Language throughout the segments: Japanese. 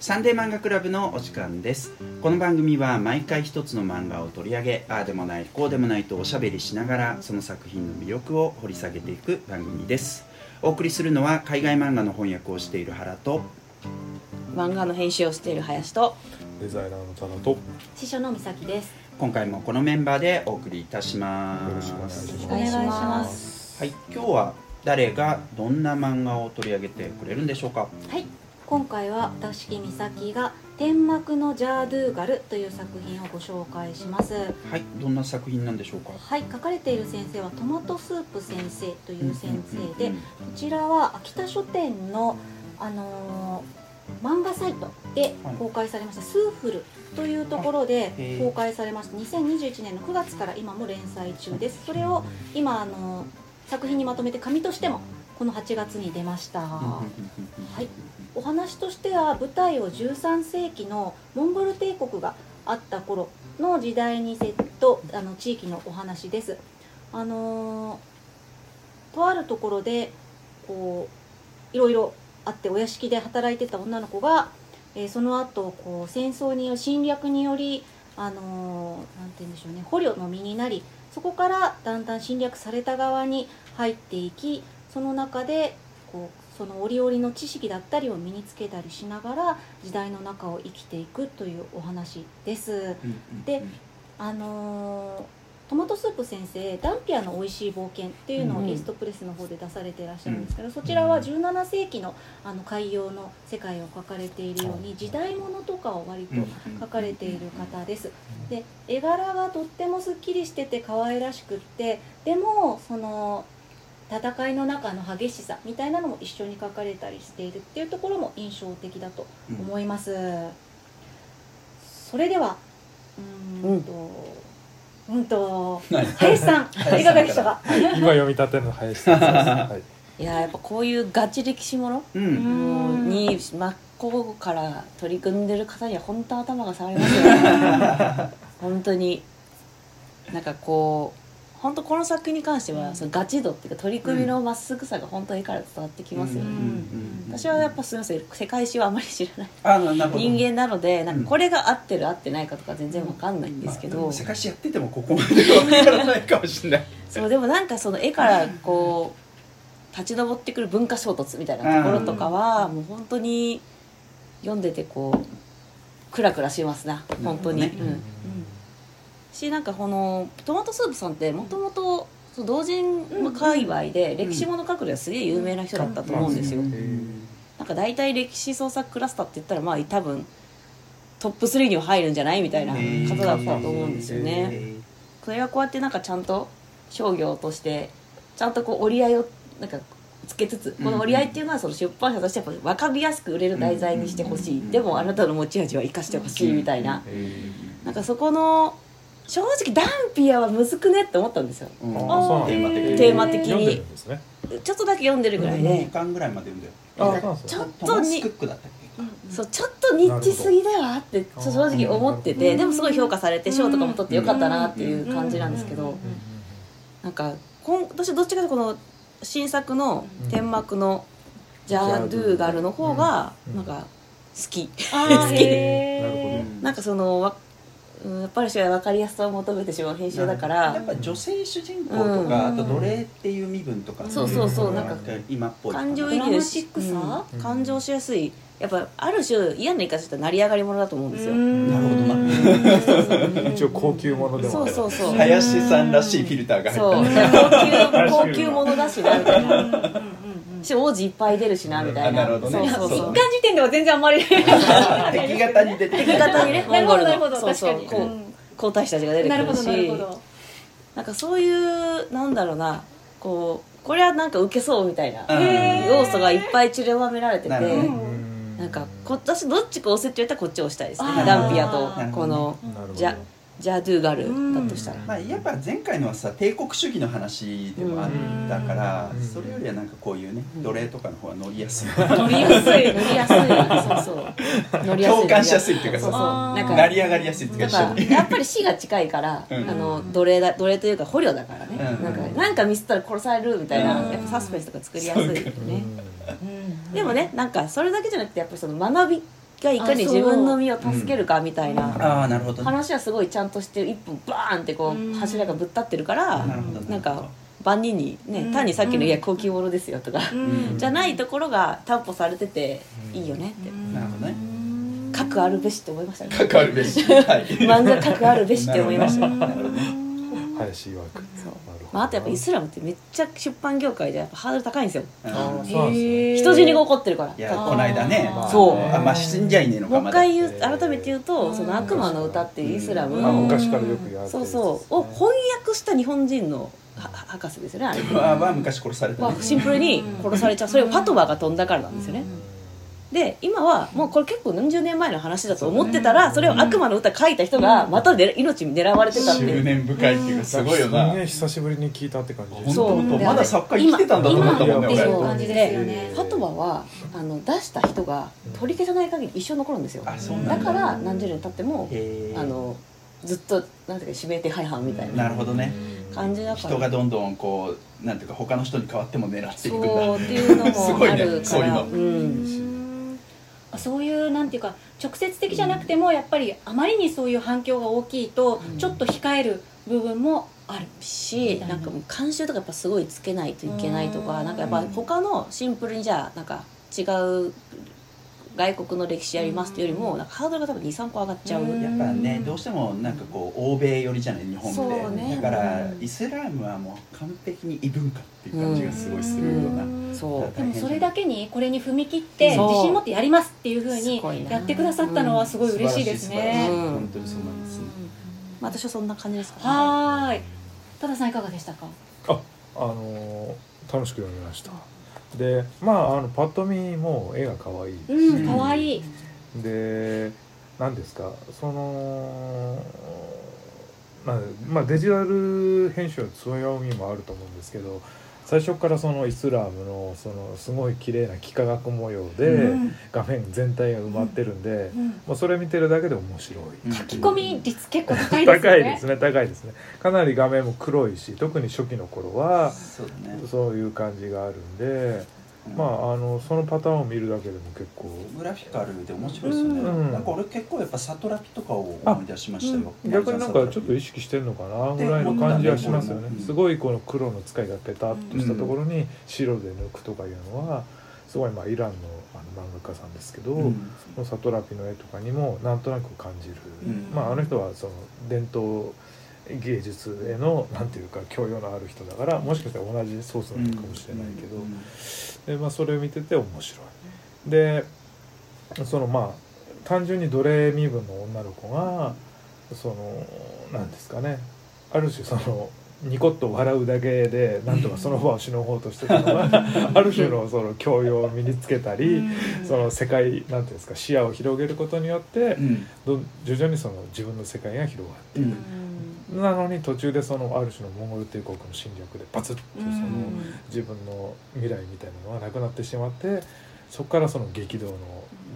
サンデー漫画クラブのお時間です。この番組は毎回一つの漫画を取り上げああでもないこうでもないとおしゃべりしながらその作品の魅力を掘り下げていく番組です。お送りするのは海外漫画の翻訳をしている原と漫画の編集をしている林とデザイナーのタナとよ師匠の美咲です。今回もこのメンバーでお送りいたします。ろしくお願いしますお願いします。はい今日は誰がどんな漫画を取り上げてくれるんでしょうか？はい今回は私木美咲が「天幕のジャードゥーガル」という作品をご紹介します。はいどんな作品なんでしょうか？はい書かれている先生はトマトスープ先生という先生でうんこちらは秋田書店のあのー漫画サイトで公開されました「スーフル」というところで公開されました。2021年の9月から今も連載中です。それを今あのー作品にまとめて紙としてもこの8月に出ました。はい、お話としては舞台を13世紀のモンゴル帝国があった頃の時代にセットあの地域のお話です。あのーとあるところでこういろいろあってお屋敷で働いてた女の子が、えーその後こう戦争による侵略によりあのーなんて言うんでしょうね捕虜の身になりそこからだんだん侵略された側に入っていきその中でこうその折々の知識だったりを身につけたりしながら時代の中を生きていくというお話です。であのートマトスープ先生「ダンピアの美味しい冒険」っていうのうんをイーストプレスの方で出されていらっしゃるんですけど、そちらは17世紀のあの海洋の世界を描かれているように時代物とかを割と描かれている方です。で絵柄がとってもすっきりしてて可愛らしくってでもその戦いの中の激しさみたいなのも一緒に描かれたりしているっていうところも印象的だと思います、それではうーんとうん。と何？林さん いかがでしたか？今読み立ての林さん はい、いややっぱこういうガチ歴史もの？うん、うん。に真っ向から取り組んでる方には本当頭が下がりますよね。本当に。なんかこう本当この作品に関してはそのガチ度っていうか取り組みのまっすぐさが本当に絵から伝わってきますよね、私はやっぱすみません世界史はあまり知らない人間なのでなんかこれが合ってる合ってないかとか全然わかんないんですけど、まあ世界史やっててもここまでは分からないかもしれない。そうでもなんかその絵からこう立ち上ってくる文化衝突みたいなところとかはもう本当に読んでてこうクラクラしますな。本当に、なるほどね。うんしなんかこのトマトスープさんってもともと同人界隈で歴史もの書くではすげえ有名な人だったと思うんですよ、なんか大体歴史創作クラスターって言ったらまあ多分トップ3には入るんじゃないみたいな方だったと思うんですよね、へそれがこうやってなんかちゃんと商業としてちゃんとこう折り合いをなんかつけつつこの折り合いっていうのはその出版社としてやっぱ分かりやすく売れる題材にしてほしい。でもあなたの持ち味は生かしてほしいみたいな。なんかそこの正直ダンピアはむずくねって思ったんですよ。ーうんテーマ的に。ね。ちょっとだけ読んでるぐらい2で巻ぐらいまで読んですちょよっとにトマスクックだったっけそうちょっとニッチすぎだわって正直思っててでもすごい評価されて賞とかも取ってよかったなっていう感じなんですけどなんかこん私どっちかというとこの新作の天幕のジャードゥーガルの方がうん。なんか好き。あ好き。なるほど。なんかそのわうんやっぱり分かりやすさを求めてしまう編集だから。やっぱ女性主人公とうん。か、あと奴隷っていう身分とか、そうそうそう。なんか今っぽい感情移入しマチックさうん。感情しやすい。やっぱある種嫌な言い方したら成り上がり者だと思うんですよ。なるほどな。うん。一応高級ものでもそうそうそう。林さんらしいフィルターがそう入った。高級高級ものだしなみたいなし王子いっぱい出るしなみたいな。あなるほどね。そうそう。そう一巻時点では全然あんまり。敵型に出て敵方にね。モンゴルなるほどのそうそう。確かに。こう皇太子たちが出てくるなるほどなるほしど。なんかそういうなんだろうな。こうこれはなんか受けそうみたいな。へ要素がいっぱい散りばめられてて。なん。かこ私どっちか押せって言ったらこっちを押したいですね。ダンピアとなるほどねこの。なるほどジャドゥーガルだとしたら。まあ、やっぱ前回のはさ帝国主義の話でもあったから、うん。それよりはなんかこういうね奴隷とかの方が乗りやすい、乗りやすい乗りやすい。そうそう。乗りやすい。共感しやすいっていうかさそうそう。なんか成り上がりやすいっていうだかやっぱり死が近いから、うん。あの奴隷だ奴隷というか捕虜だからね、うん。なんかなんかミスったら殺されるみたいな、うん。やっぱサスペンスとか作りやすいよね、うん。でもねなんかそれだけじゃなくてやっぱりその学びがいかに自分の身を助けるかみたいなああなるほど。ね話はすごいちゃんとして一本バーンってこう柱がぶっ立ってるからなるほどなんか万人にねうん。単にさっきの「うん。いや高級ものですよ」とかうん。じゃないところが担保されてていいよねって。なるほどね。核あるべしって思いましたね。かかるべし。はい。漫画核あるべしって思いました。なるほどね。林曰く。そうまあ、あとやっぱイスラムってめっちゃ出版業界でやっぱハードル高いんですよ。人死にが起こってるから。いやこの間ね。そう。あまあ死んじゃいねえのかもう一回言うえー改めて言うと「その悪魔の歌」っていうイスラム。うんあの昔からよくやってそうそう。を翻訳した日本人のは博士ですよねあれ。はは昔殺されたシンプルに殺されちゃう。それをファトバが飛んだからなんですよねで今はもうこれ結構何十年前の話だと思ってたらそれを悪魔の歌書いた人がまたで命狙われてたっていう。執念深いっていうかすごいよなすげえ久しぶりに聞いたって感じそう。まだ作家生きてたんだと思ったもんね今俺。っていう感じですよね。ファトバはあの出した人が取り消さない限り一生残るんですよ。あそうなんだ。だから何十年経ってもあのずっとなんていうか指名手配犯みたいななるほどね。感じだから。人がどんどんこうなんていうか他の人に変わっても狙っていくんだ。そうっていうのすごいねもあるから。そういうの。うん。あそういうなんていうか直接的じゃなくてもやっぱりあまりにそういう反響が大きいとうん。ちょっと控える部分もあるしなんかもう監修とかやっぱすごいつけないといけないとかなんかやっぱ他のシンプルにじゃあなんか違う外国の歴史やりますっていうよりもなんかハードルが多分23個上がっちゃう、うん。やっぱねどうしてもなんかこう欧米寄りじゃない日本って、ねだからうんイスラムはもう完璧に異文化っていう感じがすごいするような、うん。そう。でもそれだけにこれに踏み切って自信持ってやりますっていうふうにやってくださったのはすごい嬉しいですね。本当にそうなんですね。まあ私はそんな感じですかね。はーい。多田さんいかがでしたか？ああのー楽しく読みましたでまああのパッと見もう絵が可愛いし、うん可愛い。で何ですかそのまあまあ、デジタル編集の強みもあると思うんですけど最初からそのイスラムのそのすごい綺麗な幾何学模様で、うん。画面全体が埋まってるんで、うん。もうそれ見てるだけで面白い。うん。書き込み率結構高いですよね。高いですね高いですね。かなり画面も黒いし特に初期の頃はそうだね。そういう感じがあるんで、うんまああのそのパターンを見るだけでも結構。グラフィカルで面白いですよね、うん。なんか俺結構やっぱサトラピとかを思い出しましたよ、逆になんかちょっと意識してるのかなぐらいの感じはしますよね。うん。すごいこの黒の使いがペタッとしたところに白で抜くとかいうのはすごいまあイランのあの漫画家さんですけど、うん。そのサトラピの絵とかにもなんとなく感じる、うん。まああの人はその伝統芸術へのなんていうか教養のある人だからもしかしたら同じソースなのかもしれないけど、でまあ、それを見てて面白い。でそのまあ単純にドレミ分の女の子がそのなんですかねある種そのニコッと笑うだけでなんとかその場をしのごうとしてたのがある種のその教養を身につけたり、その世界なんていうんですか視野を広げることによってうん。徐々にその自分の世界が広がっていく。なのに途中でそのある種のモンゴル帝国の侵略でパツッとその自分の未来みたいなのがなくなってしまってそこからその激動の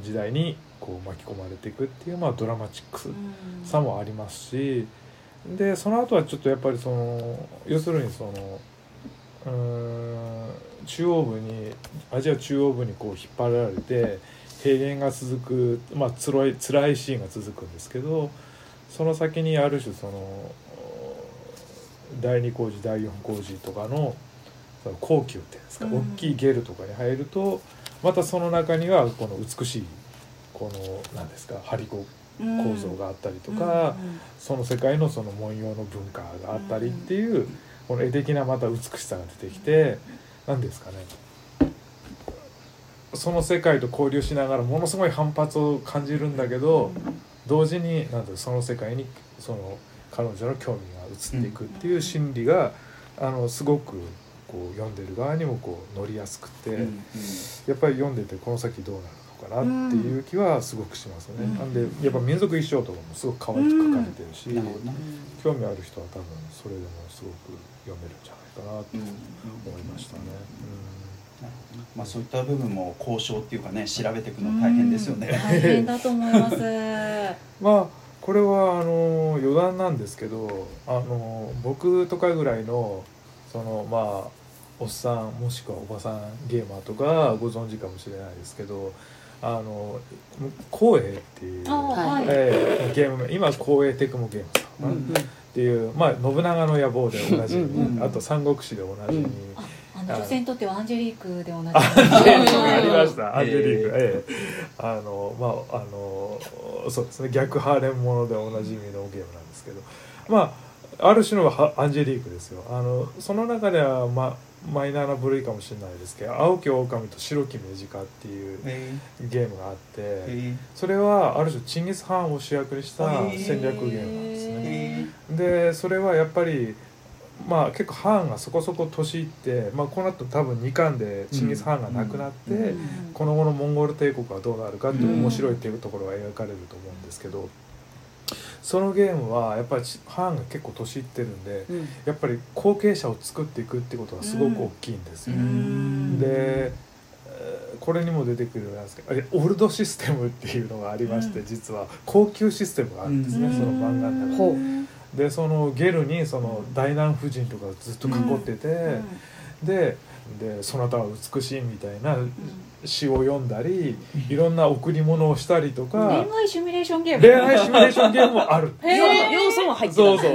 時代にこう巻き込まれていくっていうまあドラマチックさもありますしでその後はちょっとやっぱりその要するにそのうーん中央部にアジア中央部にこう引っ張られて平原が続くまあ辛い辛いシーンが続くんですけどその先にある種その第二工事第四工事とかのその高級っていうんですか、うん。大きいゲルとかに入るとまたその中にはこの美しいこの何ですか張り子構造があったりとか、その世界のその文様の文化があったりっていう、この絵的なまた美しさが出てきて何ですかね。その世界と交流しながらものすごい反発を感じるんだけど、同時になんその世界にその彼女の興味が移っていくっていう心理が、あのすごくこう読んでる側にもこう乗りやすくて、うんうん。やっぱり読んでてこの先どうなるのかなっていう気はすごくしますね。うん。なんでやっぱ民族衣装とかもすごく可愛く描かれてるし、興味ある人は多分それでもすごく読めるん。じゃないかなとうん。思いましたねまあそういった部分も交渉っていうかね調べていくの大変ですよね、大変だと思います。まあこれはあの余談なんですけどあの僕とかぐらいのそのまあおっさんもしくはおばさんゲーマーとかご存知かもしれないですけどあの光栄っていう、あはい、えーゲーム名今光栄テクモゲームさんかな、うんっていう、まあ、信長の野望でおなじみ、うんうんあと三国志でおなじみ、うん。ああの女性にとってはアンジェリークで同じアンジェリークがありました。アンジェリーク。えええあのまああのそうですね。逆ハーレムものでおなじみのゲームなんですけど。まあある種のはアンジェリークですよ。あのその中では、ま、マイナーな部類かもしれないですけど「青き狼と白き目近」っていうへゲームがあってえ。それはある種チンギス・ハンを主役にした戦略ゲームなんですね。へでそれはやっぱりまあ結構ハーンがそこそこ年いって、まあ、この後多分2巻でチンギス・ハーンが亡くなって、うん。この後のモンゴル帝国はどうなるかっていう面白いっていうところが描かれると思うんですけどそのゲームはやっぱりハーンが結構年いってるんでうん。やっぱり後継者を作っていくってことがすごく大きいんですよ。うん。でえーこれにも出てくるなんですけどあれオールドシステムっていうのがありまして、うん。実は高級システムがあるんですね、うん。その漫画の中で。ほでそのゲルにその大難夫人とかずっと囲ってて、でで「そなたは美しい」みたいな詩を読んだりいろんな贈り物をしたりとか恋愛シミュレーションゲーム。恋愛シミュレーションゲームもある。要素も入ってた。そうそう。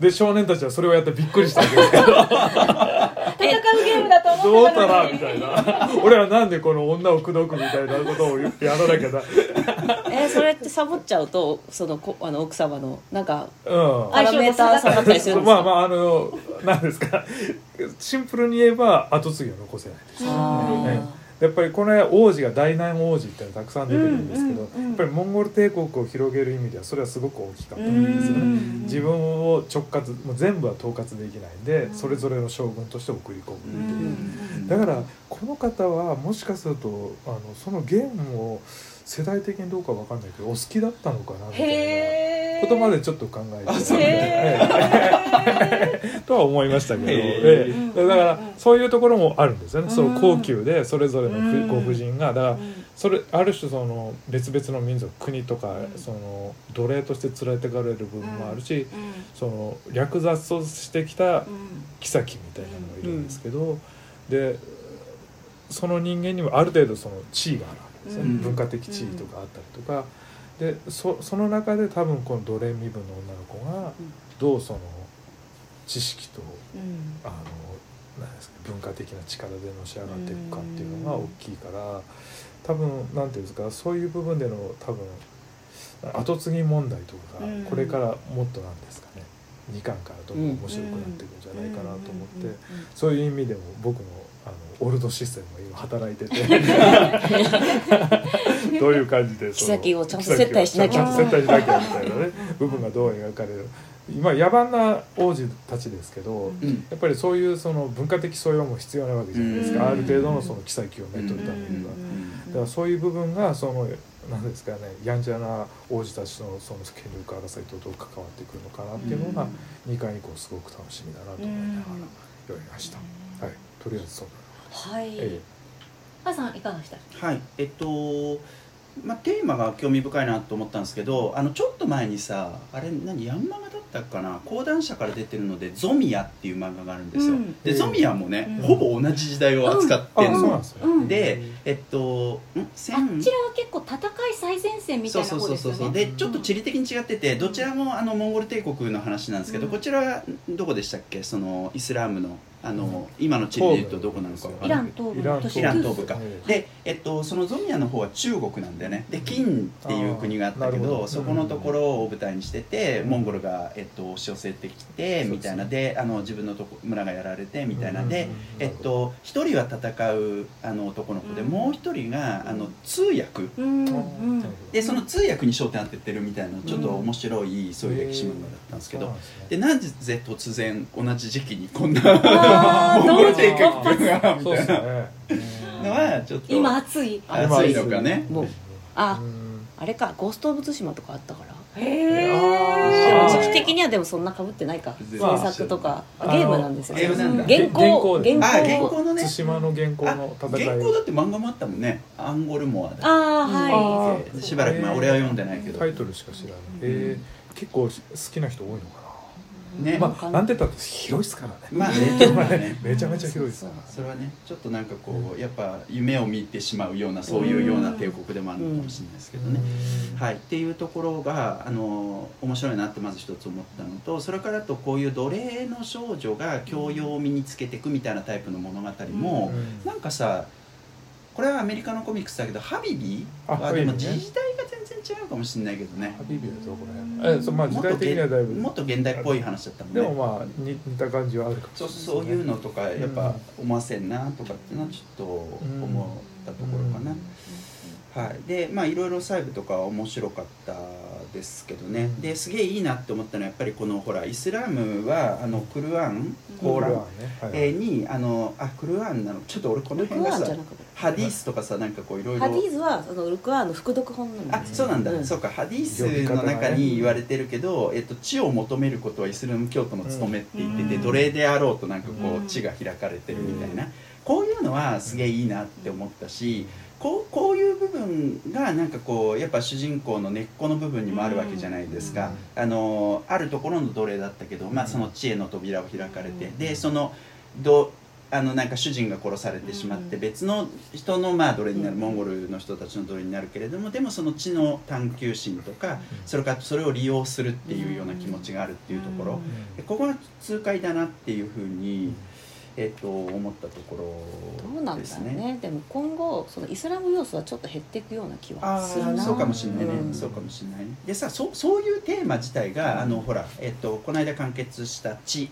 で少年たちはそれをやってびっくりしたわけですけど戦うゲームだと思どうってたのに。たらみたいな。俺はなんでこの女を口説くみたいなことをやらなきゃな えーそれってサボっちゃうとそのこあの奥様のなんかうん。パラメーター下がったりするんですか？まあまああの何ですか。シンプルに言えば後継ぎを残せないです。あねやっぱりこの王子が大難王子っていうのがたくさん出てくるんですけど、うんうんうんやっぱりモンゴル帝国を広げる意味ではそれはすごく大きかったんですよね。うん。自分を直轄もう全部は統括できないんで、うん。それぞれの将軍として送り込むっていう、うん。だからこの方はもしかするとあのそのゲームを世代的にどうかわかんないけどお好きだったのかなみたいなことまでちょっと考えて。とは思いましたけど、へえ。ーえ。だからそういうところもあるんですよね、うん。その高級でそれぞれのご婦人が。だからうん。それある種その別々の民族国とか、うん。その奴隷として連れてかれる部分もあるし、うん。その略奪としてきたうん。妃みたいなのがいるんですけど、でその人間にもある程度その地位があるわけですよね、うん。文化的地位とかあったりとか、でそその中で多分この奴隷身分の女の子がどうその知識とうん。あのなんですか文化的な力でのし上がっていくかっていうのが大きいから多分なんていうんですかそういう部分での多分後継ぎ問題とかうん。これからもっとなんですかね2巻からどんどん面白くなっていくんじゃないかなと思ってそういう意味でも僕のオールドシステムが今働いてて。どういう感じでその妃をちゃんと接待しなきゃ。ちゃんと接待しなきゃみたいなね部分がどう描かれる。今野蛮な王子たちですけど、うん。やっぱりそういうその文化的素養も必要なわけじゃないですか、うん。ある程度のその妃をめとるためには、だからそういう部分がその何ですかねやんちゃな王子たちのその権力争いとどう関わってくるのかなっていうのが2巻以降すごく楽しみだなと思いながら読みました、はい。とりあえずそうはい。だ、え。あさんいかがでした？はい。えっとまあ、テーマが興味深いなと思ったんですけどあのちょっと前にさあれ何ヤンマガだったかな？講談社から出てるので「ゾミヤ」っていう漫画があるんですよ、うん。でゾミヤもね、うん。ほぼ同じ時代を扱ってあんの、そうなんですね、うん。でえっとん？あ千ちらは結構戦い最前線みたそいうなそうそうそう方ですよねそうでちょっと地理的に違っててどちらもあのモンゴル帝国の話なんですけど、うん。こちらはどこでしたっけ？そのイスラームのあの、今の地理でいうとどこなのか。わかイんないラン東部。イラン東部か。えで、えっと、そのゾミアの方は中国なんだよね。で金っていう国があったけどそこのところを舞台にしてて、モンゴルが、えっと、押し寄せてきてみたいな。であの自分のとこ村がやられてみたいな。で、えっと一人は戦うあの男の子で、うん。もう一人があの通訳。でその通訳に焦点当ててるみたいなちょっと面白い、そういう歴史漫画だったんですけど、でなぜ突然同じ時期にこんなモンゴル帝国がみそうたいな。ですね。のはちょっと。今熱い。熱いのかね。もうあうん。あれかゴースト・オブ・ツシマとかあったから。へであもー時期的にはでもそんなかぶってないか。まあ制作とかゲームなんですよ。ゲームなんだ。原稿原稿原あ原稿稿のね。対馬の原稿のあ戦い。原稿だって漫画もあったもんね。アンゴルモアだ。あああはーしばらく前俺は読んでないけど。タイトルしか知らない、えー、結構好きな人多いのかね。まあなんて言ったって広いですからね。まあね。ね。めちゃめちゃ広いですそれはねちょっとなんかこうやっぱ夢を見てしまうようなそういうような帝国でもあるのかもしれないですけどね、はい、っていうところがあの面白いなってまず一つ思ったのとそれからとこういう奴隷の少女が教養を身につけていくみたいなタイプの物語も、うん。なんかさこれはアメリカのコミックスだけどハビビあはでも時代が全然違うかもしれないけどね。ハビビはどこら辺。えそうまあ時代的にはだいぶ。もっと現代っぽい話だったもんね。でもまあ似似た感じはあるかもしそうれない。ですねそういうのとかやっぱ思わせんなとかっていうのはちょっと思ったところかな、はい、でまあいろいろ細部とかは面白かったですけどね、うん。ですげえいいなって思ったのはやっぱりこのほらイスラムはあのクルアンコーラン、コーラね。はいえーにあのあクルアンなの？ちょっと俺この辺がさアンじゃなくてハディースとかさなんかこういろいろ。ハディーズはそのルクアンの副読本なんあそうなんだ、うん。そうかハディースの中に言われてるけど、えっと、知を求めることはイスラム教徒の務めって言ってて、うん。奴隷であろうとなんかこううん。知が開かれてるみたいな、こういうのはすげえいいなって思ったしこうこういう部分がなんかこうやっぱ主人公の根っこの部分にもあるわけじゃないですか、あのあるところの奴隷だったけど、まあ、その知恵の扉を開かれて、うん。でそのどあのなんか主人が殺されてしまってうん。別の人のまあ奴隷になるうん。モンゴルの人たちの奴隷になるけれどもでもその知の探求心とかうん。それからそれを利用するっていうような気持ちがあるっていうところ。ここが痛快だなっていうふうに、えっと思ったとこどうなんだろですね。ろうね。でも今後そのイスラム要素はちょっと減っていくような気あはするなーそうかもしれないね、うん。そうかもしれない。ねでさそそういうテーマ自体が、うん。あのほら、えっとこの間完結した「知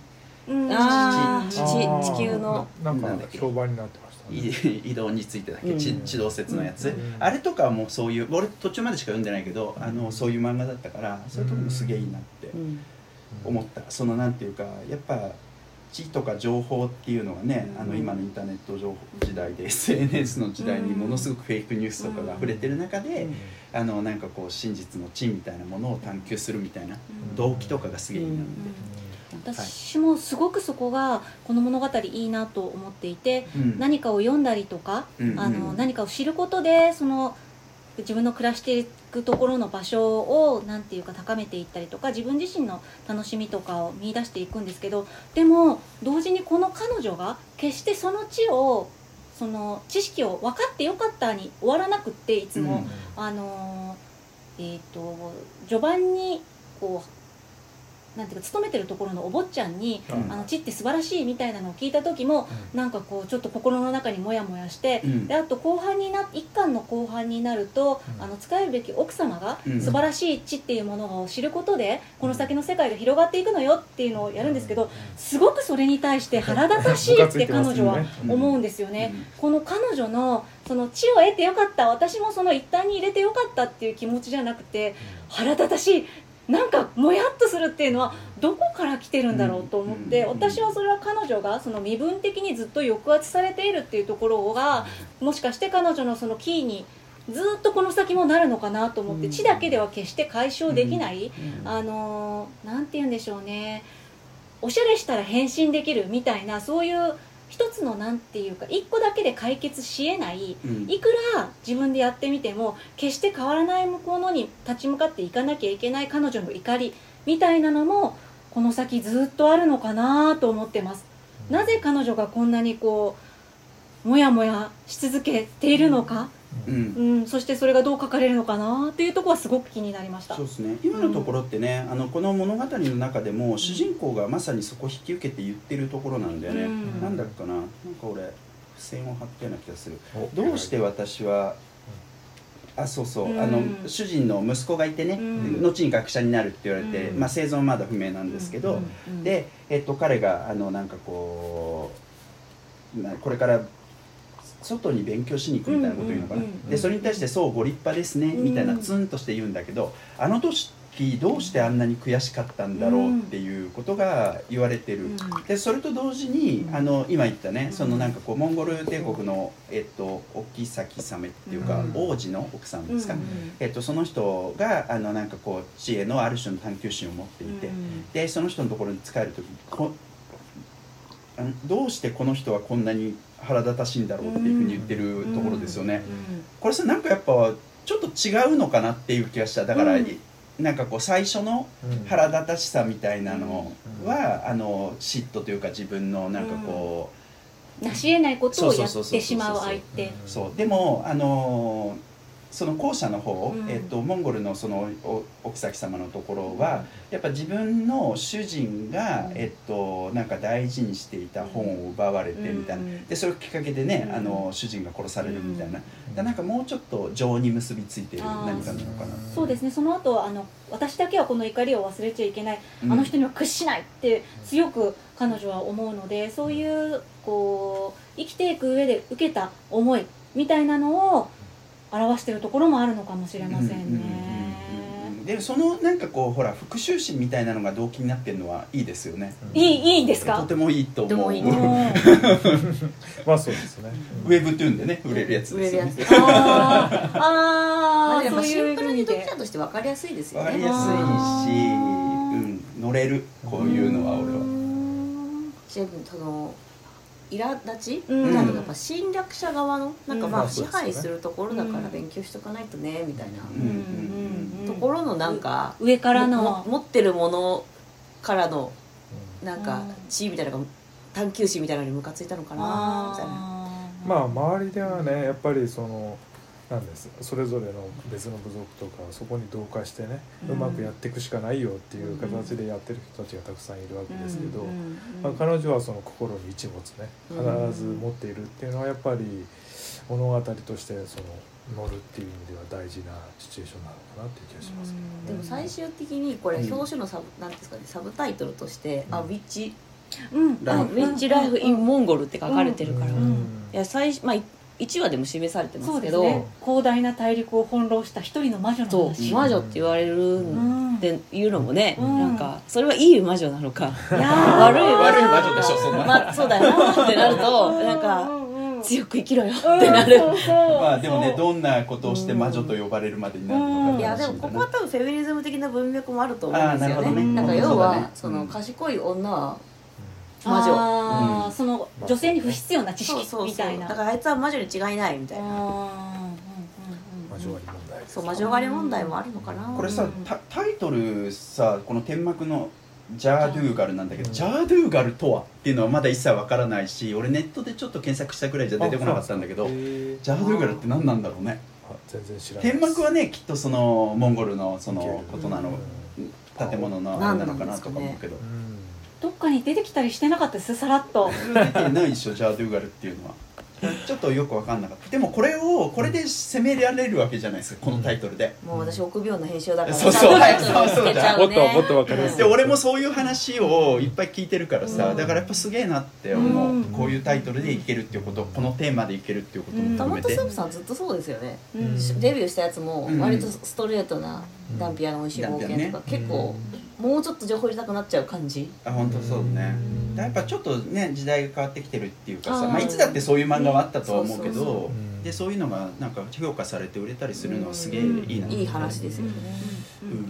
うん。地球の。ななんかなんだっけ？評判になってましたね。移動についてだっけ、うん。地地動説のやつ、うん。あれとかはもうそういう俺途中までしか読んでないけどあのそういう漫画だったからそういうとこもすげえいいなってうん。思った、そのなんていうかやっぱ知とか情報っていうのがね、うんあの今のインターネット情報時代で SNS の時代にものすごくフェイクニュースとかが溢れてる中で、うんあのなんかこう真実の知みたいなものを探求するみたいな動機とかがすげえいいなって、私もすごくそこがこの物語いいなと思っていてうん何かを読んだりとか、うんあの何かを知ることでその自分の暮らしていくところの場所をなんていうか高めていったりとか自分自身の楽しみとかを見出していくんですけどでも同時にこの彼女が決してその知をその知識を分かってよかったに終わらなくっていつも、あのーえっ、と序盤にこうなんていうか勤めてるところのお坊ちゃんに「うん。あの知って素晴らしい」みたいなのを聞いた時もなんかこうちょっと心の中にモヤモヤして、うん。であと後半にな一巻の後半になると、うん。あの使えるべき奥様がうん。素晴らしい知っていうものを知ることで、この先の世界が広がっていくのよっていうのをやるんですけど、すごくそれに対して腹立たしいって彼女は 思うんですよね。この彼女のその知を得てよかった私もその一端に入れてよかったっていう気持ちじゃなくて腹立たしいなんかもやっとするっていうのはどこから来てるんだろうと思って、私はそれは彼女がその身分的にずっと抑圧されているっていうところがもしかして彼女のそのキーにずっとこの先もなるのかなと思って、うん知だけでは決して解消できない、あのーなんて言うんでしょうねおしゃれしたら変身できるみたいなそういう一つのなんていうか一個だけで解決しえないうん。いくら自分でやってみても決して変わらない向こうのに立ち向かっていかなきゃいけない彼女の怒りみたいなのもこの先ずっとあるのかなと思ってます。なぜ彼女がこんなにこうもやもやし続けているのか、ううん。ん、そしてそれがどう書かれるのかなっていうところはすごく気になりました。そうですね。今のところってね、あのこの物語の中でも主人公がまさにそこを引き受けて言ってるところなんだよね、うん。なんだっけかな？なんか俺付箋を貼ったような気がする。おどうして私はあそうそう、うん。あの主人の息子がいてね、うん。後に学者になるって言われて、うん。まあ、生存はまだ不明なんですけど、うん。うん。で、えっと、彼があのなんかこうなこれから外に勉強しに行くみたいなこと言うのかな、でそれに対して「そうご立派ですね」みたいなツンとして言うんだけどあの時どうしてあんなに悔しかったんだろうっていうことが言われてる、うん。でそれと同時に、うん。あの今言ったねん。そのなんかこうモンゴル帝国の、えっと、お妃様っていうか、うん。王子の奥さんですか、うんえっと、その人があのなんかこう知恵のある種の探求心を持っていて、うんでその人のところに仕える時どうしてこの人はこんなに腹立たしいんだろうっていうふうに言ってるところですよね、これさなんかやっぱちょっと違うのかなっていう気がした。だから、うん。なんかこう最初のうん。腹立たしさみたいなのは、あの嫉妬というか自分のなんかこ成し得ないことをやそうそうそうそうってしまう相手。う、そう。でもあのその後者の方、うん。えっとモンゴルのそのおお妃様のところはやっぱ自分の主人が、うん。えっとなんか大事にしていた本を奪われてみたいな、うんでそれをきっかけでね、うん。あの主人が殺されるみたいな、うん。なんかもうちょっと情に結びついている何かなのかな、そうですね。その後あの私だけはこの怒りを忘れちゃいけない、うん。あの人には屈しないって強く彼女は思うのでそういうこう生きていく上で受けた思いみたいなのを表しているところもあるのかもしれませんね。でそのなんかこうほら復讐心みたいなのが動機になってるのはいいですよね。いいいいんですか？とてもいいと思う。まあそうですね。ェブトゥーンでね売れるやつ売ですよね。ああそういうシンプルに意味で。読者として分かりやすいですよね。わかりやすいし、うん、乗れる。こういうのは俺は。全部その苛立ち、うん。なんかやっぱ侵略者側の？なんかうん。まあ支配するところだからうん勉強しとかないとねみたいな。ところのなんか上からもの持ってるものからのなんかうん。地位みたいなのが探求心みたいなのにムカついたのかなみたいな。まあ周りではねやっぱりそのなんです。それぞれの別の部族とかそこに同化してね、ううんまくやっていくしかないよっていう形でやってる人たちがたくさんいるわけですけど、まあ、彼女はその心に一物ねうん。必ず持っているっていうのはやっぱり物語としてその乗るっていう意味では大事なシチュエーションなのかなっていう気がしますけどね。でも最終的にこれうん。表紙のサブ、なんていうんですかねサブタイトルとして「うん。あウィッチうん。ライフウィッチライフ・イン・モンゴル」って書かれてるから、うん。いや最初まあ1話でも示されてまそうすけどね。広大な大陸を翻弄した一人の魔女のそう話魔女って言われるうんっていうのもね、うん。なんかそれはいい魔女なのかいやー。悪い悪い魔女でしょそんな。まあそうだよなってなるとなんかうんうん強く生きろよってなる、うんそうそう。まあでもねどんなことをして魔女と呼ばれるまでになるのかうんいやでもここは多分フェミニズム的な文脈もあると思うんですよあーなるほどね。ねなんか要はその賢い女は魔女。うん。その女性に不必要な知識そうそうみたいな。だからあいつは魔女に違いないみたいな。魔女狩り問題そう魔女狩り問題もあるのかな。これさうんタタイトルさこの天幕のジャードゥーガルなんだけど、うん。ジャードゥーガルとはっていうのはまだ一切わからないし俺ネットでちょっと検索したくらいじゃ出てこなかったんだけどジャードゥーガルって何なんだろうね？全然知らない天幕はねきっとそのモンゴルのそのことなのうん。建物のあれなのかなとか思うけど。うんどっかに出てきたりしてなかったです？さらっと。出てないでしょジャードゥーガルっていうのは。ちょっとよく分かんなかった。でもこれをこれで攻められるわけじゃないですかこのタイトルで、もう私臆病な編集だから。そうそう。ちゃんとタイトルつけちゃもっともっとわかりやす。いで俺もそういう話をいっぱい聞いてるからさ、うんだからやっぱすげえなって思う、うん。こういうタイトルでいけるっていうことこのテーマでいけるっていうこともトマ含めて、トスープさんずっとそうですよね。うん。デビューしたやつもうん。割とストレートなダンピアの美味しい冒険とか結構もうちょっと情報入れたくなっちゃう感じ？あ本当そうね、うんやっぱちょっとね時代が変わってきてるっていうかさまあ、いつだってそういう漫画はあったとは思うけど、そうそうそう。でそういうのがなんか評価されて売れたりするのはすげえいいな、いい話ですよね。うん。うん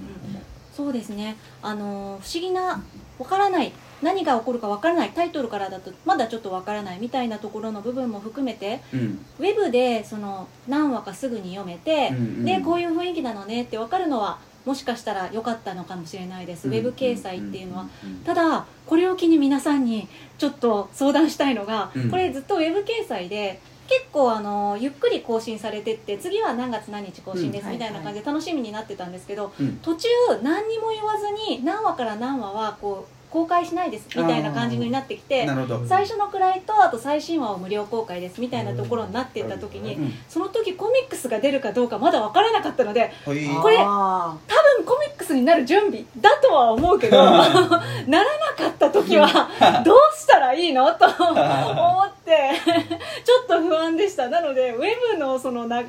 そうですね。あの不思議なわからない何が起こるかわからないタイトルからだとまだちょっとわからないみたいなところの部分も含めてうん。ウェブでその何話かすぐに読めて、うんうん。でこういう雰囲気なのねってわかるのはもしかしたら良かったのかもしれないです、ウェブ掲載っていうのは、うん。うん。ただこれを機に皆さんにちょっと相談したいのが、うん。これずっとウェブ掲載で結構あのゆっくり更新されてって次は何月何日更新ですうんみたいな感じで楽しみになってたんですけど、うん。途中何にも言わずに何話から何話はこう公開しないですみたいな感じになってきて最初のくらいとあと最新話を無料公開ですみたいなところになっていった時に、うん。その時コミックスが出るかどうかまだ分からなかったのではい。これあ多分コミックスになる準備だとは思うけどならなかった時はどうしたらいいの？と 思ってちょっと不安でした。なのでウェブのそのな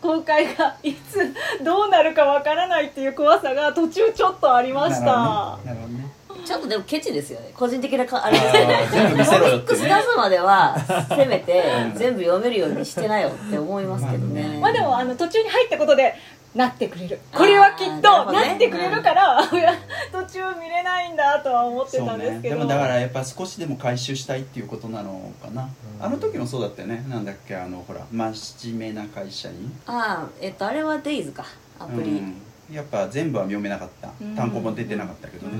公開がいつどうなるかわからないっていう怖さが途中ちょっとありました、なるほどね。ーちょっとでもケチですよね。個人的なかあれですよね。あー全部見せろよってコミックス出ねすまではせめてうん。全部読めるようにしてなよって思いますけどね。まあでもあの途中に入ったことでなってくれる。これはきっとなってくれるから、途中見れないんだとは思ってたんですけど。でもだからやっぱ少しでも回収したいっていうことなのかな、うん。あの時もそうだったよね。なんだっけあのほら真面目な会社員。ああえっとあれはデイズか。アプリ、うんやっぱ全部は読めなかった。うん。単行本出てなかったけどね、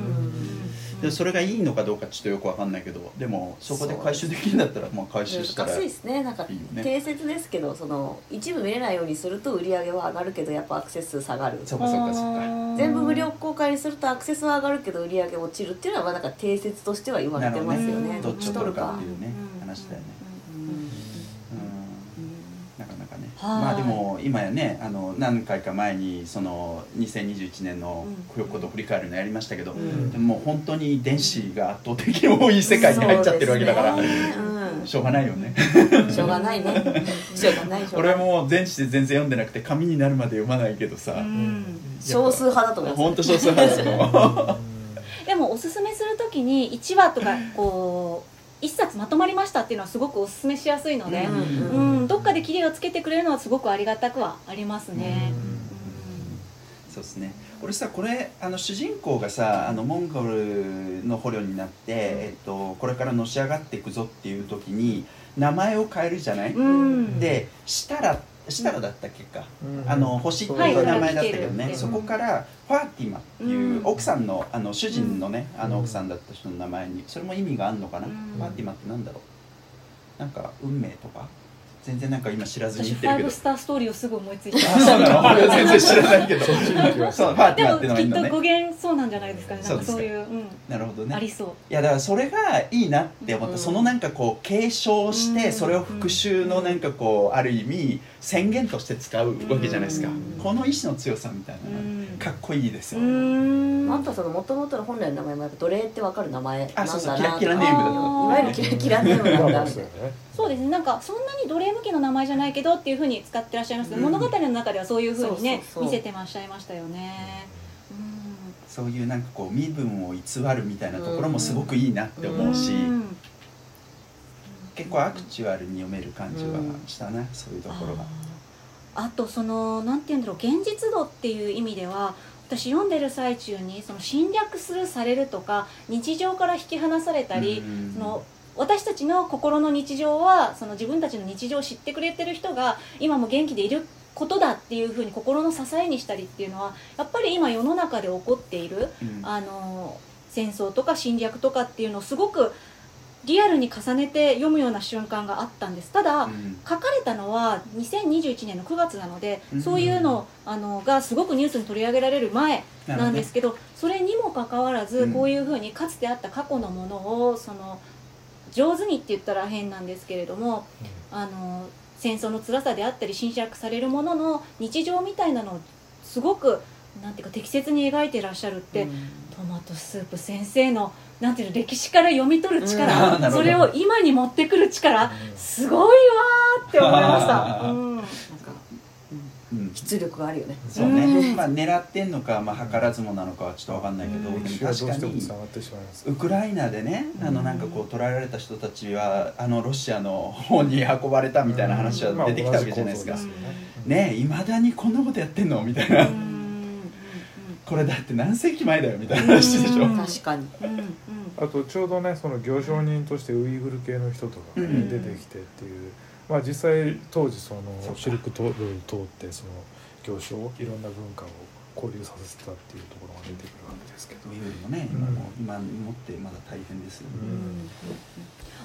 でそれがいいのかどうかちょっとよくわかんないけどでもそこで回収できるんだったらまあ回収したら難しいですね。なんか定説ですけどその一部見れないようにすると売り上げは上がるけどやっぱアクセス数下がる。そうかそうかそうか全部無料公開にするとアクセスは上がるけど売り上げ落ちるっていうのはまあなんか定説としては言われてますよね。どっちを取るかかっていうねうん。話だよねまあでも今やねあの何回か前にその2021年のことを振り返るのやりましたけど、ん。でも本当に電子が圧倒的に多い世界に入っちゃってるわけだから、ね。うん。しょうがないよね。しょうがないね。しょうがない俺も電子で全然読んでなくて紙になるまで読まないけどさ、うん。少数派だと思います。本当少数派ですよでもおすすめするときに1話とかこう1冊まとまりましたっていうのはすごくおすすめしやすいので、うんうんどっかで切りをつけてくれるのはすごくありがたくはありますね。そうですね。俺さこれあの主人公がさあのモンゴルの捕虜になって、えっと、これからのし上がっていくぞっていう時に名前を変えるじゃない、うん。で設楽設楽だったっけか、うん。あの星ってはいいう名前だったけどね、はいそこからファーティマ。っていううん奥さんのあの主人のね、うんあの奥さんだった人の名前にそれも意味があるのかな、うん。ファーティマってなんだろう？なんか運命とか？全然なんか今知らずに言ってるけど。スターストーリーをすぐ思いついた。あそうなの？俺は全然知らないけど。そっちに行きましたそうファーテでィマっていうのがいいのね。もきっと語源そうなんじゃないですかね。なんかそうですかそういう、うんなるほどね。ありそう。いやだからそれがいいなって思った、うん。そのなんかこう継承して、うん。それを復讐のなんかこうある意味宣言として使うわけじゃないですか、うん。この意志の強さみたいな。かっこいいですよ、うん。あとはその元々の本来の名前もやっぱ奴隷って分かる名前なんだなあそうそう。キラキラネームだいわゆるキラキラネームなんだ。そうですよね。そうですねなんかそんなに奴隷向きの名前じゃないけどっていうふうに使ってらっしゃいます物語の中ではそういうふうにねそうそうそう。見せてまっしゃいましたよね。そういうなんかこう身分を偽るみたいなところもすごくいいなって思うし、うん結構アクチュアルに読める感じはしたな、そういうところが。あとそのなんて言うんだろう現実度っていう意味では私読んでる最中にその侵略するされるとか日常から引き離されたり、うん。その私たちの心の日常はその自分たちの日常を知ってくれてる人が今も元気でいることだっていうふうに心の支えにしたりっていうのはやっぱり今世の中で起こっているうん。あの戦争とか侵略とかっていうのをすごくリアルに重ねて読むような瞬間があったんです。ただ、うん。書かれたのは2021年の9月なので、うん。そういうのあのがすごくニュースに取り上げられる前なんですけどそれにもかかわらず、うん。こういうふうにかつてあった過去のものをその上手にって言ったら変なんですけれどもあの戦争の辛さであったり侵略されるものの日常みたいなのをすごくなんていうか適切に描いてらっしゃるって、トマトスープ先生のなんていうの歴史から読み取る力、うん。それを今に持ってくる力、うん。すごいわーって思いました、うん、なんかうん。出力があるよね。そうね、うん。まあ狙ってんのか、まあ、図らずもなのかはちょっとわかんないけど、確かにウクライナでねあうん。のなんかこう捕らえられた人たちはあのロシアの方に運ばれたみたいな話は出てきたわけじゃないですか、ね。えいまだにこんなことやってんのみたいな、うんこれだって何世紀前だよみたいな話でしょ、うん。確かに。うん。うんあとちょうどねその行商人としてウイグル系の人とかがね、うん出てきてっていう。まあ実際当時そのシルクトロードを通ってその行商いろんな文化を交流させてたっていうところが出てくるわけですけど、ウイグルもね今も、今もってまだ大変ですよね、うん。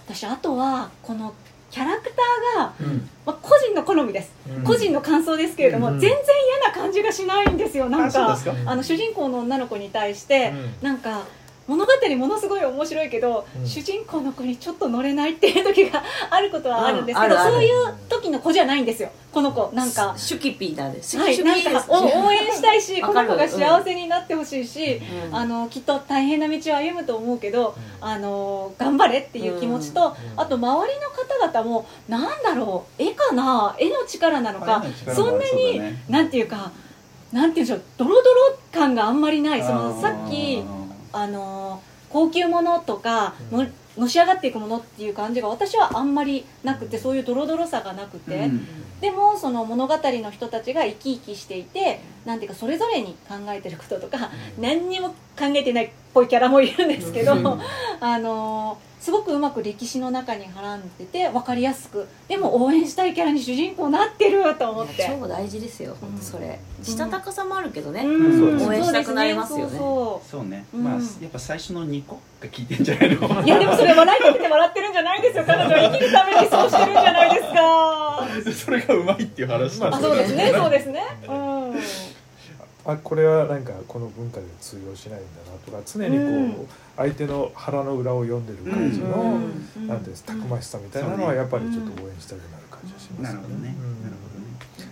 私あとはこのキャラクターが、うん。まあ、個人の好みです、うん。個人の感想ですけれども、うん。全然嫌な感じがしないんですよ。なんかあの主人公の女の子に対して、うん。なんか物語ものすごい面白いけど、うん。主人公の子にちょっと乗れないっていう時があることはあるんですけど、うん。そういう時の子じゃないんですよ。この子。なんか。シュキピーなんですはい、なんかお応援したいし この子が幸せになってほしいし、うん。あのきっと大変な道を歩むと思うけど、あの頑張れっていう気持ちと、うん。あと周りの方々もなんだろう絵かな？絵の力なのか、絵の力もそんなに、だね。なんていうかなんていうんでしょうドロドロ感があんまりない。そのさっきあの高級ものとかのうん。のし上がっていくものっていう感じが私はあんまりなくてそういうドロドロさがなくて、うん。でもその物語の人たちが生き生きしていてなんていうかそれぞれに考えてることとか、何にも考えてないっぽいキャラもいるんですけど、うん。あのすごくうまく歴史の中にはらんでて分かりやすく。でも応援したいキャラに主人公になってると思って。超大事ですよ本当それ。したたかさもあるけどね、うん。応援したくなりますよね。そうそうね、うん。まあやっぱ最初の2個が聞いてんじゃないの？いやでもそれ笑いかけて笑ってるんじゃないですよ。彼女は生きるためにそうしてるんじゃないですか。それがうまいっていう話まあそうですね。そうですね。うんあこれはなんかこの文化で通用しないんだなとか常にこう、うん。相手の腹の裏を読んでる感じの、うんうんなんていうんですたくましさみたいなのはやっぱりちょっと応援したくなる感じがしますなるほどね、うんなるほどね。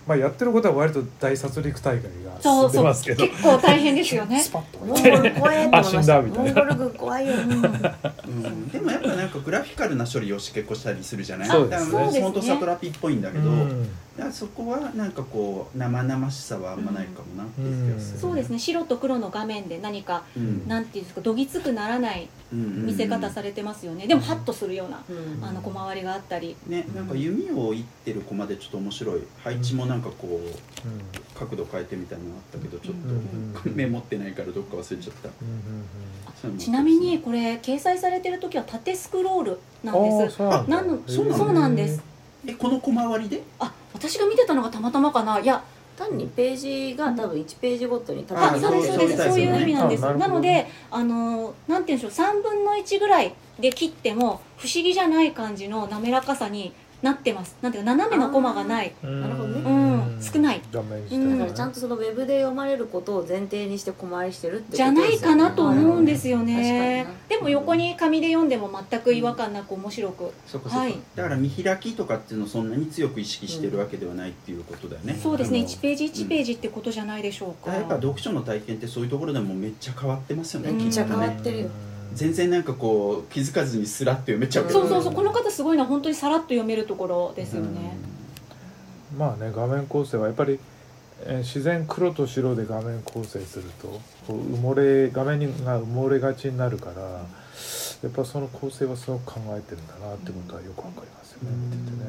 まあやってることは割と大殺戮大会が進んでそう。そうますけど。結構大変ですよね。スパッと。モンゴル怖いと思いまあ死んだみたいな。モンゴル軍怖いよ、うん、でもやっぱなんかグラフィカルな処理をし結構したりするじゃない？そうですね。だからそうですね。本当サトラピっぽいんだけど、うんだそこはなんかこう生々しさはあんまないかもなっていう気がする、そうですね。白と黒の画面で何かうん。なんていうんですかどぎつくならない見せ方されてますよね。でもハッとするようなうん。あの小回りがあったり。ね、なんか弓を射ってるコマでちょっと面白い。配置もなんかこううん角度変えてみたいなのあったけどちょっうんとメモってないからどっか忘れちゃった。ちなみにこれ掲載されてる時は縦スクロールなんああですそうなんですえこの小回りで？あ私が見てたのがたまたまかな。いや単にページが多分1ページごとにああそうですそうですそうそういう意味なんです。あなのであのなんていうんでしょう。3分の1ぐらいで切っても不思議じゃない感じの滑らかさになってます。なんていうか斜めのコマがない。なるほどね。うん少ない。だからちゃんとそのウェブで読まれることを前提にして小回りしてるってことじゃないかなと思うんですよ確ねかになでも横に紙で読んでも全く違和感なく面白く。そこそこ、はい。だから見開きとかっていうのをそんなに強く意識してるわけではないっていうことだよね、そうですね。あの1ページ1ページってことじゃないでしょうか。やっぱ読書の体験ってそういうところでもめっちゃ変わってますよね、めっちゃ変わってるよ。全然なんかこう気づかずにスラッと読めちゃうそうそうそう。この方すごいのは本当にさらっと読めるところですよねまあね画面構成はやっぱり、えー自然黒と白で画面構成するとこう埋もれ画面が埋もれがちになるからやっぱその構成はすごく考えてるんだなってことはよくわかりますよね見ててね。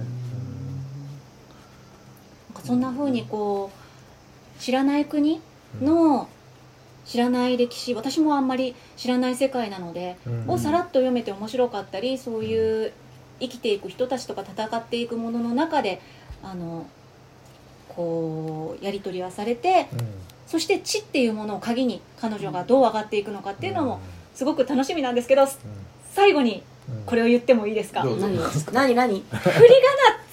なんかそんな風にこう知らない国の知らない歴史私もあんまり知らない世界なので、うん。をさらっと読めて面白かったりそういう生きていく人たちとか戦っていくものの中であのこうやり取りはされてうん。そして知っていうものを鍵に彼女がどう上がっていくのかっていうのもすごく楽しみなんですけど最後にうん。これを言ってもいいですか？どうぞ。何？何？何？振り仮名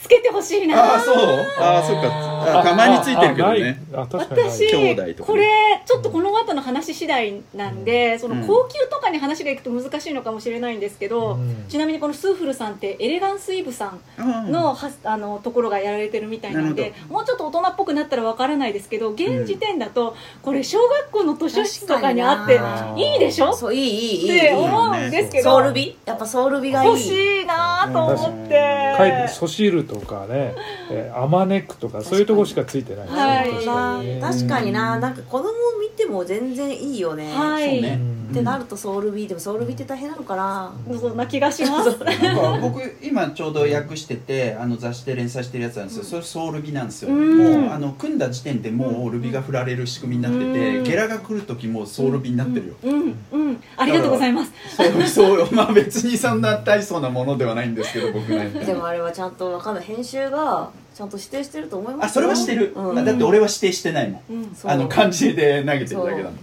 つけてほしいな。ああそう。ああそっか。あたまについてるけどね。私兄弟とかね。これちょっとこの後の話次第なんで、その高級とかに話がいくと難しいのかもしれないんですけど、うん。ちなみにこのスーフルさんってエレガンスイブさんのはあのところがやられてるみたいなのでなもうちょっと大人っぽくなったらわからないですけど現時点だとこれ小学校の図書室とかにあっていいでしょ？そういいいいいい。って思うんですけどソウル美やっぱソウル美がいい。欲しいなと思って。書いてソシールとかね、えーアマネックとかそういうとこしかついてない。はい。確かに。ね確かにな。なんか子供見ても全然いいよね、はい。そうね。ってなるとソウル美でもソウル美って大変なのかな、そんな気がしますなんか僕今ちょうど訳しててあの雑誌で連載してるやつなんですよ、それソウル美なんですよ、うん。もうあの組んだ時点でもうルビが振られる仕組みになってて、うん。ゲラが来る時もソウル美になってるよ、うん。うん。ありがとうございます。そうそう。まあ別にそんな大層なものではないんですけど僕ね。でもあれはちゃんとわかんない。編集がちゃんと指定してると思いますあそれはしてる、うん。まあだって俺は指定してないもん、うん。あの漢字で投げてるだけだもん。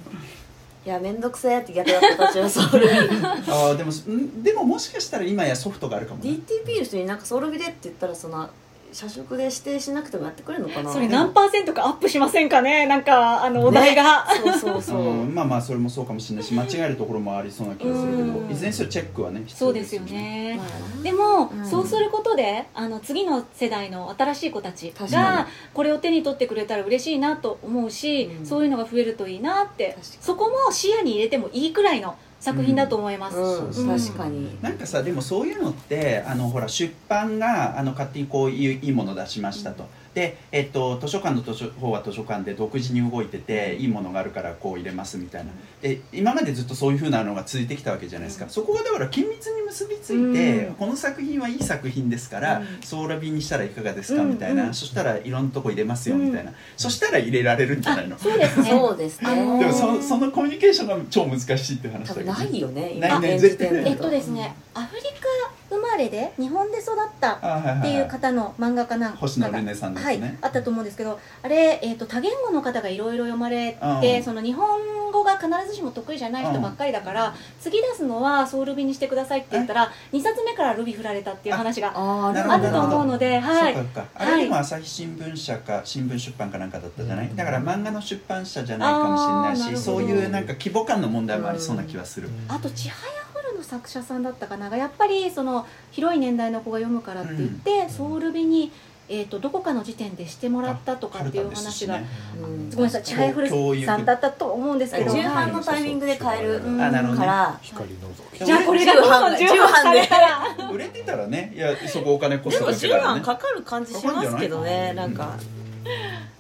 いや面倒くせえって逆だったたちはソウル美ああでもん？でももしかしたら今やソフトがあるかもね。DTP の人になんかソウル美でって言ったらその社食で指定しなくてもやってくれるのかな？それ何パーセントかアップしませんかね？なんかあのお題が、そうそうそう、うんまあまあそれもそうかもしれないし間違えるところもありそうな気がするけどうん。いずれにせよチェックはね必要そうですよね。まあ。でも、うん。そうすることであの次の世代の新しい子たちがこれを手に取ってくれたら嬉しいなと思うし、うん。そういうのが増えるといいなってそこも視野に入れてもいいくらいの作品だと思います、うん。そう確かに。なんかさでもそういうのってあのほら出版があの勝手にこういういいもの出しましたと、で、えっと、図書館の図書方は図書館で独自に動いてていいものがあるからこう入れますみたいな。で今までずっとそういうふうなのが続いてきたわけじゃないですか、そこがだから緊密に結びついて、うん。この作品はいい作品ですから、うん。ソーラビにしたらいかがですかうんみたいな、うんそしたらいろんなとこ入れますよみたいな、そしたら入れられるんじゃないの？そうですね。そうですね。でもそそのコミュニケーションが超難しいっていう話だけど。ないよねないね。絶対。ないえっとですねアフリまれで日本で育ったっていう方の漫画家なん星野ルネさんですね。はい、あったと思うんですけどあれ、えー、と多言語の方がいろいろ読まれうん。てその日本語が必ずしも得意じゃない人ばっかりだから次出すのはソウルビにしてくださいって言ったら2冊目からルビ振られたっていう話があなると思うので、はい。あれでも朝日新聞社か新聞出版かなんかだったじゃない、うん。だから漫画の出版社じゃないかもしれないしそういうなんか規模感の問題もありそうな気はする、あと「ちはやふる」の作者さんだったかな？がやっぱりその広い年代の子が読むからって言って、ソウルビに、えー、とどこかの時点でしてもらったとかっていう話が、あうん。ごめんなさいちはやふるさんだったと思うんですけど。重版のタイミングで買えるうんから。光のぞきじゃあこれがどんどん重版されたら。売れてたらね。いやそこお金コストでも10かけたらね。万かかる感じしますけどね。なんか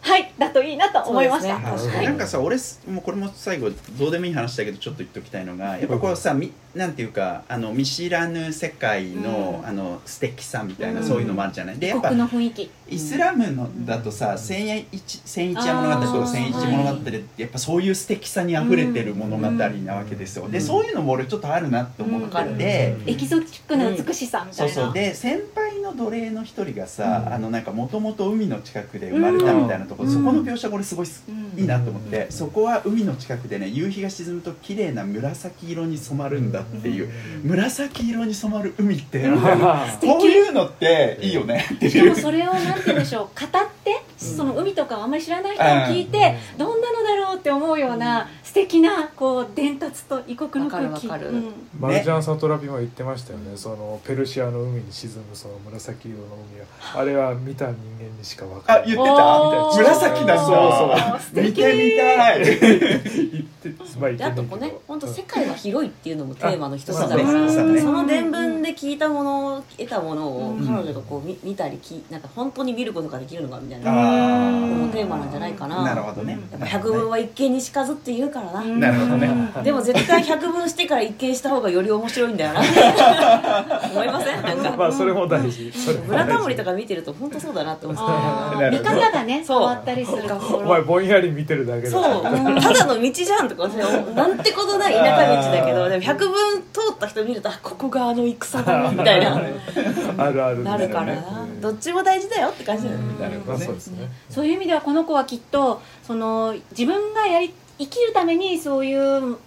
はいだといいなと思いました、ね。はい。なんかさ俺すもうこれも最後どうでもいい話だけどちょっと言っておきたいのがやっぱこうさみなんていうかあの見知らぬ世界の,、うん。あの素敵さみたいな、うん。そういうのもあるじゃない？でやっぱ国の雰囲気。イスラムのだとさ千一千一夜物語と千一物語ってやっぱそういう素敵さにあふれてる物語なわけですよ、でそういうのも俺ちょっとあるなって思ってて、うん。エキゾチックな美しさみたそういな、そうで先輩の奴隷の一人がさ、あのなんかもともと海の近くで生まれたみたいなところ、うんそこの描写が俺すごいすうん。いいなと思って、そこは海の近くでね夕日が沈むと綺麗な紫色に染まるんだっていう、紫色に染まる海って、うん。こういうのっていいよねっていう。でもそれをなんて言うんでしょう語ってその海とかをあんまり知らない人を聞いてどんなのだろうって思うような素敵なこう伝達と異国の空気わかるわかる。うん。マルジャン・サトラビも言ってましたよね。そのペルシアの海に沈むその紫色の海は。あれは見た人間にしか分からない。あ言ってた？紫なんだ。そうそう。見てみたい。言ってまああとこうね本当世界は広いっていうのもテーマの一つだから、あそうね。その伝聞で聞いたものを得たものをうん。彼女がこう見見たりきなんか本当に見ることができるのかみたいなあこのーテーマなんじゃないかな。なるほどね。やっぱ百聞は一見にしかずって言うからな、なるほどね。でも絶対百聞してから一見した方がより面白いんだよな。思いません？なんか。まあそれも大事。それもブラタモリとか見てると本当そうだなって思って。見方がね変そう。わったりするお前ろぼんやり見てるだけだ。そう。ただの道じゃんとかなんてことない田舎道だけどでも百聞通った人見るとあここがあの戦場みたいな。あるあるなるから。などっちも大事だよって感じだよね。なるほどねまあそうですね。そういう意味ではこの子はきっとその自分がやり生きるためにそういう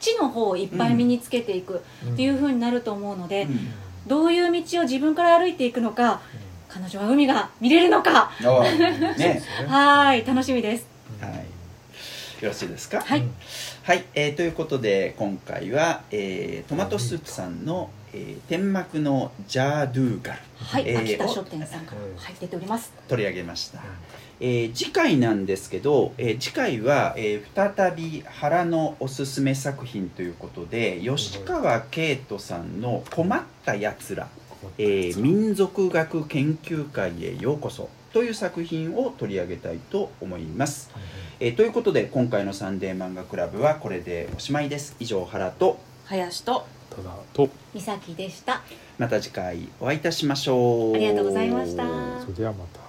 知の方をいっぱい身につけていくっていうふうになると思うので、うん。どういう道を自分から歩いていくのか彼女は海が見れるのか。おね。はい楽しみです。はい。よろしいですか？はい。はい、えーということで今回は、えートマトスープさんの、えー天幕のジャードゥーガル。はい、えー秋田書店さんから、うんはい、出ております。取り上げました、えー次回なんですけど、えー次回は、えー再び原のおすすめ作品ということで吉川慶人さんの「困ったやつら」えー民族学研究会へようこそという作品を取り上げたいと思います、えーということで今回のサンデー漫画クラブはこれでおしまいです。以上原と林とただと美咲でした。また次回お会いいたしましょう。ありがとうございました。それではまた